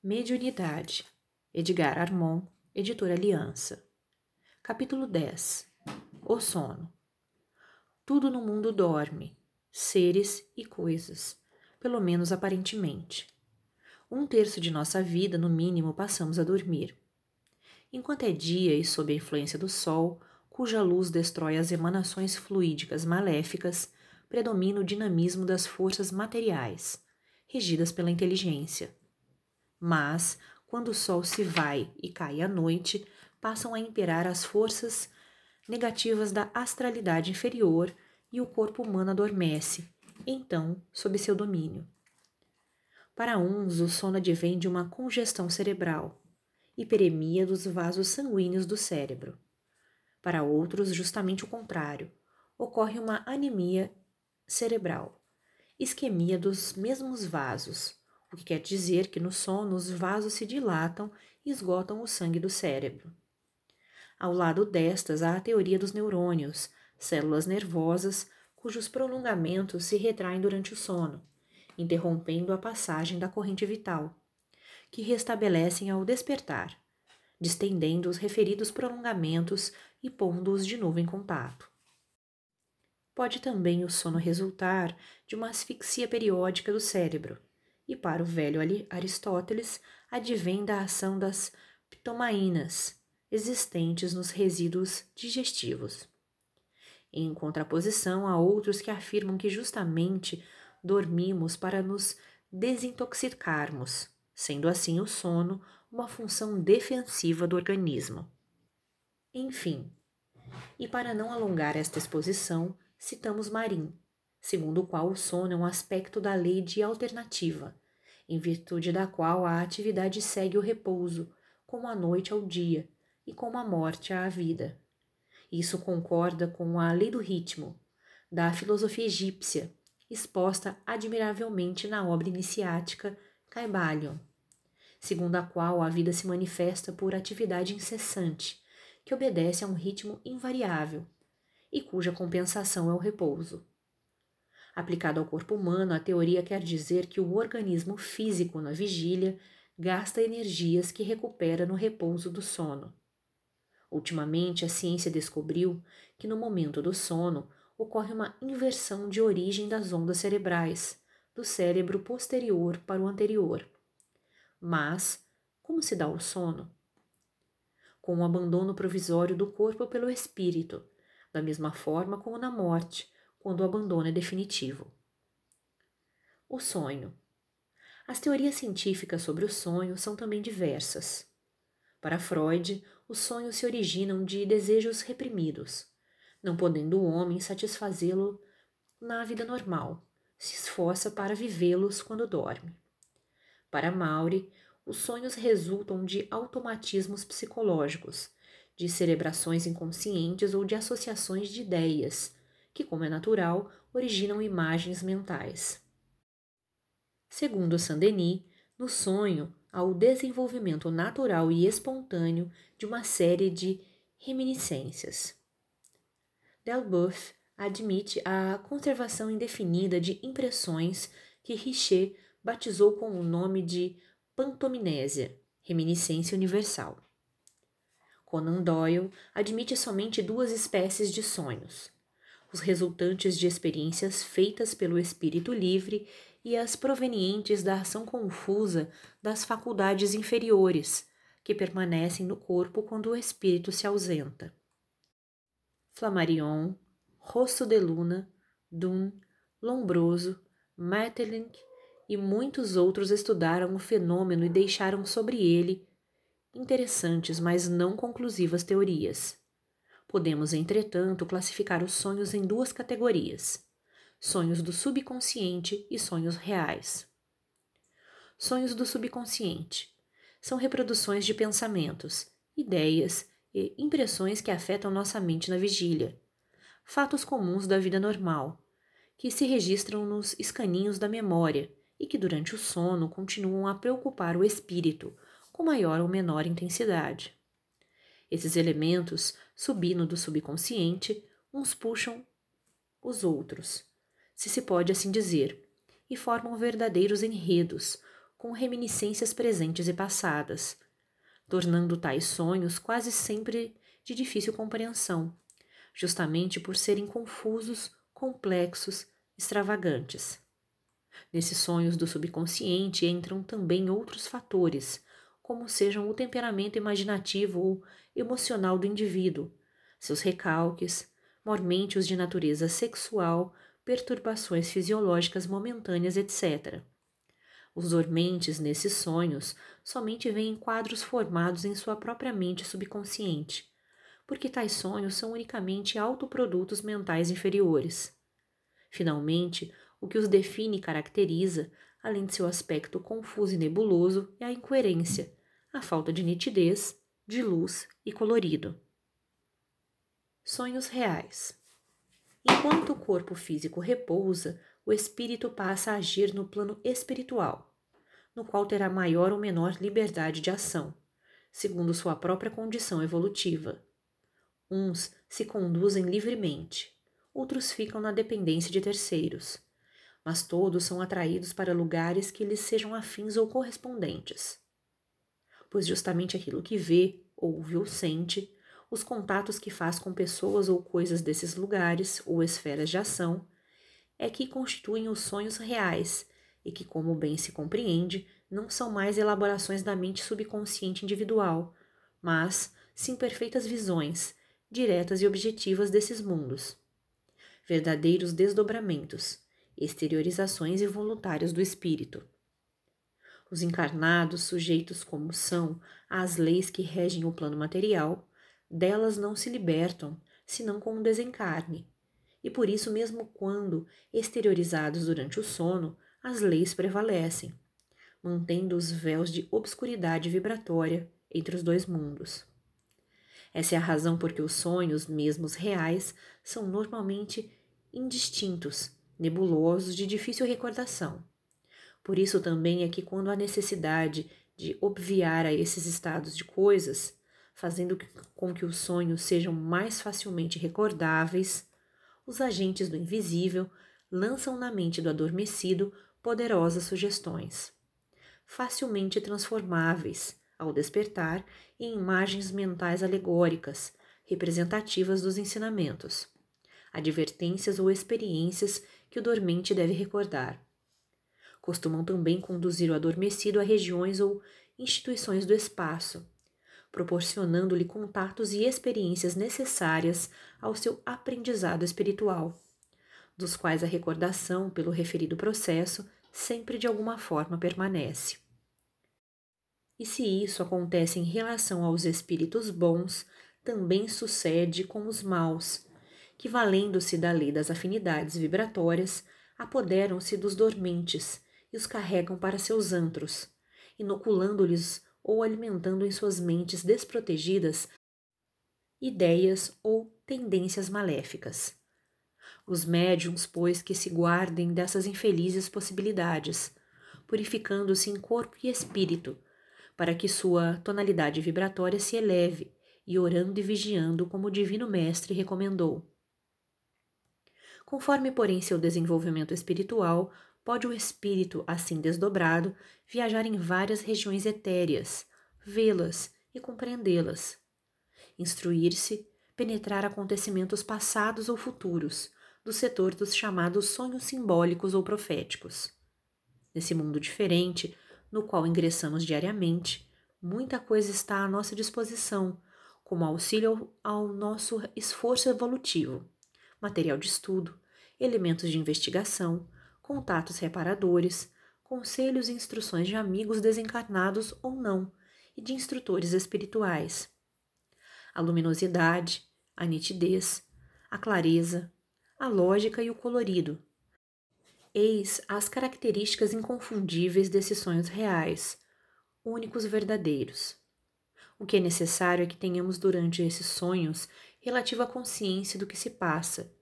Mediunidade. Edgar Armon, Editora Aliança. Capítulo 10. O sono. Tudo no mundo dorme, seres e coisas, pelo menos aparentemente. Um terço de nossa vida, no mínimo, passamos a dormir. Enquanto é dia e sob a influência do sol, cuja luz destrói as emanações fluídicas maléficas, predomina o dinamismo das forças materiais, regidas pela inteligência. Mas, quando o sol se vai e cai à noite, passam a imperar as forças negativas da astralidade inferior e o corpo humano adormece, então, sob seu domínio. Para uns, o sono advém de uma congestão cerebral, hiperemia dos vasos sanguíneos do cérebro. Para outros, justamente o contrário, ocorre uma anemia cerebral, isquemia dos mesmos vasos, o que quer dizer que no sono os vasos se dilatam e esgotam o sangue do cérebro. Ao lado destas há a teoria dos neurônios, células nervosas cujos prolongamentos se retraem durante o sono, interrompendo a passagem da corrente vital, que restabelecem ao despertar, distendendo os referidos prolongamentos e pondo-os de novo em contato. Pode também o sono resultar de uma asfixia periódica do cérebro, e para o velho Aristóteles advém da ação das ptomaínas existentes nos resíduos digestivos. Em contraposição a outros que afirmam que justamente dormimos para nos desintoxicarmos, sendo assim o sono uma função defensiva do organismo. Enfim, e para não alongar esta exposição, citamos Marim, segundo o qual o sono é um aspecto da lei de alternativa, em virtude da qual a atividade segue o repouso, como a noite ao dia e como a morte à vida. Isso concorda com a lei do ritmo, da filosofia egípcia, exposta admiravelmente na obra iniciática Caibalion, segundo a qual a vida se manifesta por atividade incessante, que obedece a um ritmo invariável e cuja compensação é o repouso. Aplicado ao corpo humano, a teoria quer dizer que o organismo físico na vigília gasta energias que recupera no repouso do sono. Ultimamente, a ciência descobriu que no momento do sono ocorre uma inversão de origem das ondas cerebrais, do cérebro posterior para o anterior. Mas, como se dá o sono? Com o abandono provisório do corpo pelo espírito, da mesma forma como na morte, quando o abandono é definitivo. O sonho. As teorias científicas sobre o sonho são também diversas. Para Freud, os sonhos se originam de desejos reprimidos, não podendo o homem satisfazê-lo na vida normal, se esforça para vivê-los quando dorme. Para Maury, os sonhos resultam de automatismos psicológicos, de cerebrações inconscientes ou de associações de ideias, que, como é natural, originam imagens mentais. Segundo Saint-Denis, no sonho há o desenvolvimento natural e espontâneo de uma série de reminiscências. Delboeuf admite a conservação indefinida de impressões que Richer batizou com o nome de pantomnésia, reminiscência universal. Conan Doyle admite somente duas espécies de sonhos: os resultantes de experiências feitas pelo espírito livre e as provenientes da ação confusa das faculdades inferiores, que permanecem no corpo quando o espírito se ausenta. Flammarion, Rosso de Luna, Dunn, Lombroso, Maeterlinck e muitos outros estudaram o fenômeno e deixaram sobre ele interessantes, mas não conclusivas teorias. Podemos, entretanto, classificar os sonhos em duas categorias: sonhos do subconsciente e sonhos reais. Sonhos do subconsciente são reproduções de pensamentos, ideias e impressões que afetam nossa mente na vigília, fatos comuns da vida normal, que se registram nos escaninhos da memória e que durante o sono continuam a preocupar o espírito com maior ou menor intensidade. Esses elementos, subindo do subconsciente, uns puxam os outros, se se pode assim dizer, e formam verdadeiros enredos, com reminiscências presentes e passadas, tornando tais sonhos quase sempre de difícil compreensão, justamente por serem confusos, complexos, extravagantes. Nesses sonhos do subconsciente entram também outros fatores, como sejam o temperamento imaginativo ou emocional do indivíduo, seus recalques, mormente os de natureza sexual, perturbações fisiológicas momentâneas, etc. Os dormentes nesses sonhos somente veem quadros formados em sua própria mente subconsciente, porque tais sonhos são unicamente autoprodutos mentais inferiores. Finalmente, o que os define e caracteriza, além de seu aspecto confuso e nebuloso, é a incoerência, a falta de nitidez, de luz e colorido. Sonhos reais. Enquanto o corpo físico repousa, o espírito passa a agir no plano espiritual, no qual terá maior ou menor liberdade de ação, segundo sua própria condição evolutiva. Uns se conduzem livremente, outros ficam na dependência de terceiros mas todos são atraídos para lugares que lhes sejam afins ou correspondentes. Pois justamente aquilo que vê, ouve ou sente, os contatos que faz com pessoas ou coisas desses lugares ou esferas de ação, é que constituem os sonhos reais e que, como bem se compreende, não são mais elaborações da mente subconsciente individual, mas sim perfeitas visões, diretas e objetivas desses mundos. Verdadeiros desdobramentos, exteriorizações involuntárias do espírito. Os encarnados, sujeitos como são às leis que regem o plano material, delas não se libertam, senão com um desencarne. E por isso, mesmo quando exteriorizados durante o sono, as leis prevalecem, mantendo os véus de obscuridade vibratória entre os dois mundos. Essa é a razão por que os sonhos, mesmo os reais, são normalmente indistintos nebulosos de difícil recordação. Por isso também é que, quando há necessidade de obviar a esses estados de coisas, fazendo com que os sonhos sejam mais facilmente recordáveis, os agentes do invisível lançam na mente do adormecido poderosas sugestões, facilmente transformáveis, ao despertar, em imagens mentais alegóricas, representativas dos ensinamentos, advertências ou experiências que o dormente deve recordar. Costumam também conduzir o adormecido a regiões ou instituições do espaço, proporcionando-lhe contatos e experiências necessárias ao seu aprendizado espiritual, dos quais a recordação pelo referido processo sempre de alguma forma permanece. E se isso acontece em relação aos espíritos bons, também sucede com os maus, que, valendo-se da lei das afinidades vibratórias, apoderam-se dos dormentes e os carregam para seus antros, inoculando-lhes ou alimentando em suas mentes desprotegidas ideias ou tendências maléficas. Os médiums, pois, que se guardem dessas infelizes possibilidades, purificando-se em corpo e espírito, para que sua tonalidade vibratória se eleve, e orando e vigiando como o Divino Mestre recomendou. Conforme, porém, seu desenvolvimento espiritual, pode o espírito, assim desdobrado, viajar em várias regiões etéreas, vê-las e compreendê-las. Instruir-se, penetrar acontecimentos passados ou futuros, do setor dos chamados sonhos simbólicos ou proféticos. Nesse mundo diferente, no qual ingressamos diariamente, muita coisa está à nossa disposição, como auxílio ao nosso esforço evolutivo material de estudo, elementos de investigação, contatos reparadores, conselhos e instruções de amigos desencarnados ou não e de instrutores espirituais. A luminosidade, a nitidez, a clareza, a lógica e o colorido. Eis as características inconfundíveis desses sonhos reais, únicos verdadeiros. O que é necessário é que tenhamos durante esses sonhos relativa consciência do que se passa.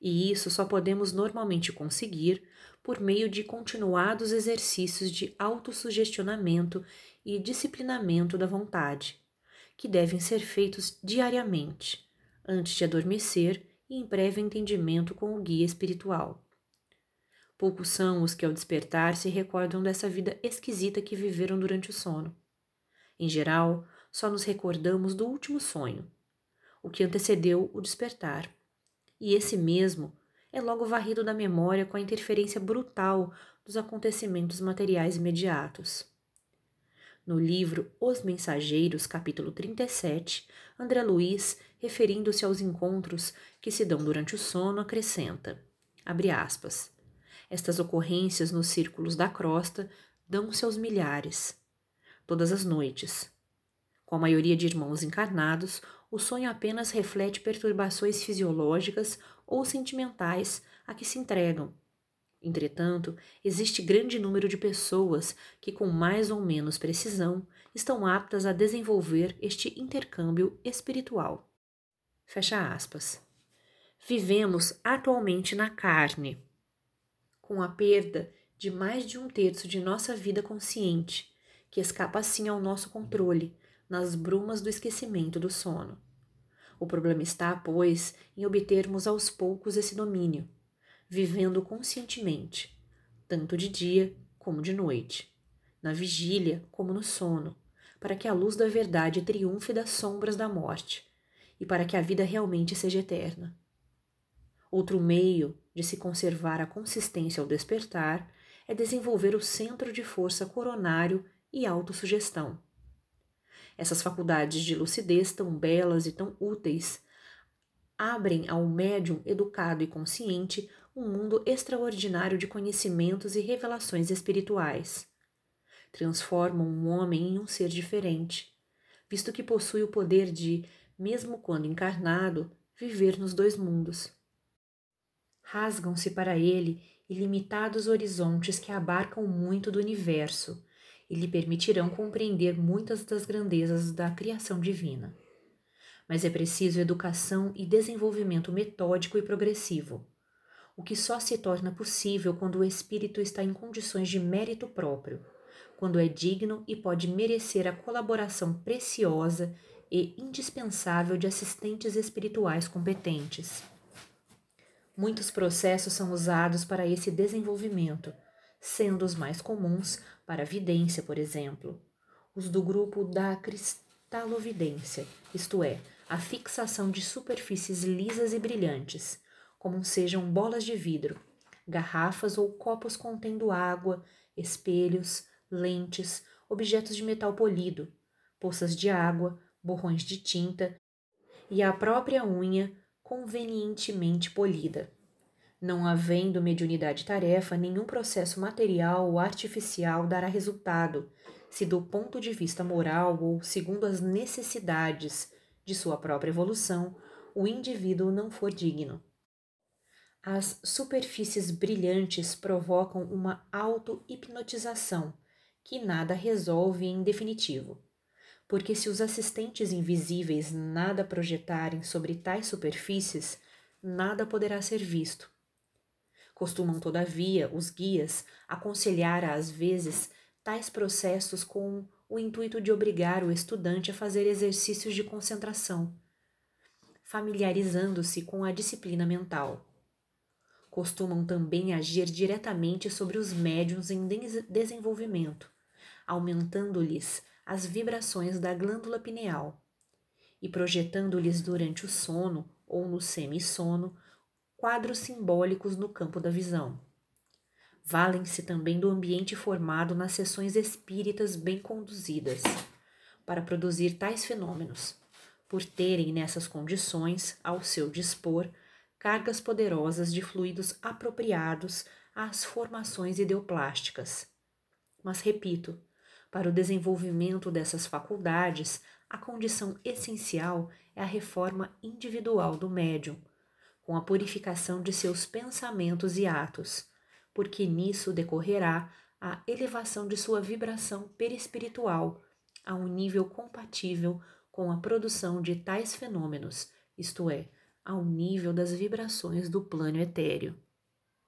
E isso só podemos normalmente conseguir por meio de continuados exercícios de autossugestionamento e disciplinamento da vontade, que devem ser feitos diariamente, antes de adormecer e em prévio entendimento com o guia espiritual. Poucos são os que, ao despertar, se recordam dessa vida esquisita que viveram durante o sono. Em geral, só nos recordamos do último sonho, o que antecedeu o despertar. E esse mesmo é logo varrido da memória com a interferência brutal dos acontecimentos materiais imediatos. No livro Os Mensageiros, capítulo 37, André Luiz, referindo-se aos encontros que se dão durante o sono, acrescenta: abre aspas. Estas ocorrências nos círculos da crosta dão-se aos milhares, todas as noites. Com a maioria de irmãos encarnados, o sonho apenas reflete perturbações fisiológicas ou sentimentais a que se entregam. Entretanto, existe grande número de pessoas que, com mais ou menos precisão, estão aptas a desenvolver este intercâmbio espiritual. Fecha aspas. Vivemos atualmente na carne, com a perda de mais de um terço de nossa vida consciente, que escapa assim ao nosso controle, nas brumas do esquecimento do sono. O problema está, pois, em obtermos aos poucos esse domínio, vivendo conscientemente, tanto de dia como de noite, na vigília como no sono, para que a luz da verdade triunfe das sombras da morte e para que a vida realmente seja eterna. Outro meio de se conservar a consistência ao despertar é desenvolver o centro de força coronário e autossugestão. Essas faculdades de lucidez tão belas e tão úteis abrem ao médium educado e consciente um mundo extraordinário de conhecimentos e revelações espirituais. Transformam um homem em um ser diferente, visto que possui o poder de, mesmo quando encarnado, viver nos dois mundos rasgam-se para ele ilimitados horizontes que abarcam muito do universo e lhe permitirão compreender muitas das grandezas da criação divina. Mas é preciso educação e desenvolvimento metódico e progressivo, o que só se torna possível quando o espírito está em condições de mérito próprio, quando é digno e pode merecer a colaboração preciosa e indispensável de assistentes espirituais competentes. Muitos processos são usados para esse desenvolvimento, sendo os mais comuns para a vidência, por exemplo, os do grupo da cristalovidência, isto é, a fixação de superfícies lisas e brilhantes, como sejam bolas de vidro, garrafas ou copos contendo água, espelhos, lentes, objetos de metal polido, poças de água, borrões de tinta e a própria unha convenientemente polida. Não havendo mediunidade tarefa, nenhum processo material ou artificial dará resultado, se do ponto de vista moral ou segundo as necessidades de sua própria evolução, o indivíduo não for digno. As superfícies brilhantes provocam uma auto-hipnotização que nada resolve em definitivo porque se os assistentes invisíveis nada projetarem sobre tais superfícies, nada poderá ser visto. Costumam, todavia, os guias aconselhar às vezes tais processos com o intuito de obrigar o estudante a fazer exercícios de concentração, familiarizando-se com a disciplina mental. Costumam também agir diretamente sobre os médiums em desenvolvimento, aumentando-lhes as vibrações da glândula pineal e projetando-lhes durante o sono ou no semissono quadros simbólicos no campo da visão. Valem-se também do ambiente formado nas sessões espíritas bem conduzidas para produzir tais fenômenos, por terem nessas condições, ao seu dispor, cargas poderosas de fluidos apropriados às formações ideoplásticas. Mas repito, para o desenvolvimento dessas faculdades, a condição essencial é a reforma individual do médium, com a purificação de seus pensamentos e atos, porque nisso decorrerá a elevação de sua vibração perispiritual a um nível compatível com a produção de tais fenômenos, isto é, ao nível das vibrações do plano etéreo.